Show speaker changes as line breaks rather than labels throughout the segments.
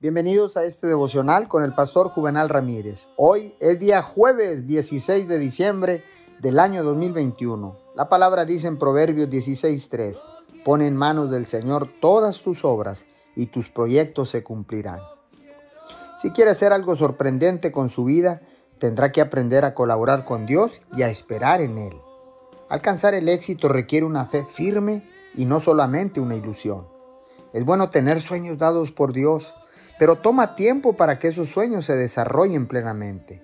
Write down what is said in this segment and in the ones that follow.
Bienvenidos a este devocional con el pastor Juvenal Ramírez. Hoy es día jueves 16 de diciembre del año 2021. La palabra dice en Proverbios 16:3, pon en manos del Señor todas tus obras y tus proyectos se cumplirán. Si quiere hacer algo sorprendente con su vida, tendrá que aprender a colaborar con Dios y a esperar en Él. Alcanzar el éxito requiere una fe firme y no solamente una ilusión. Es bueno tener sueños dados por Dios, pero toma tiempo para que esos sueños se desarrollen plenamente.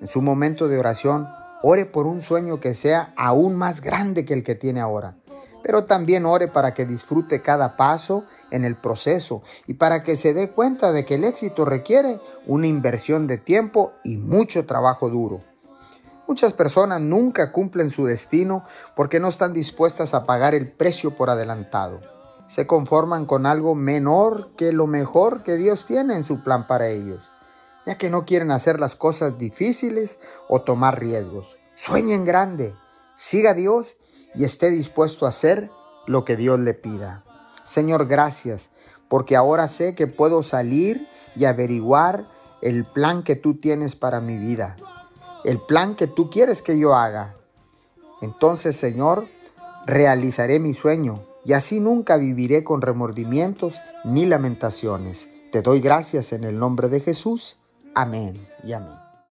En su momento de oración, ore por un sueño que sea aún más grande que el que tiene ahora, pero también ore para que disfrute cada paso en el proceso y para que se dé cuenta de que el éxito requiere una inversión de tiempo y mucho trabajo duro. Muchas personas nunca cumplen su destino porque no están dispuestas a pagar el precio por adelantado se conforman con algo menor que lo mejor que Dios tiene en su plan para ellos, ya que no quieren hacer las cosas difíciles o tomar riesgos. Sueñen grande, siga a Dios y esté dispuesto a hacer lo que Dios le pida. Señor, gracias, porque ahora sé que puedo salir y averiguar el plan que tú tienes para mi vida, el plan que tú quieres que yo haga. Entonces, Señor, realizaré mi sueño y así nunca viviré con remordimientos ni lamentaciones. Te doy gracias en el nombre de Jesús. Amén y amén.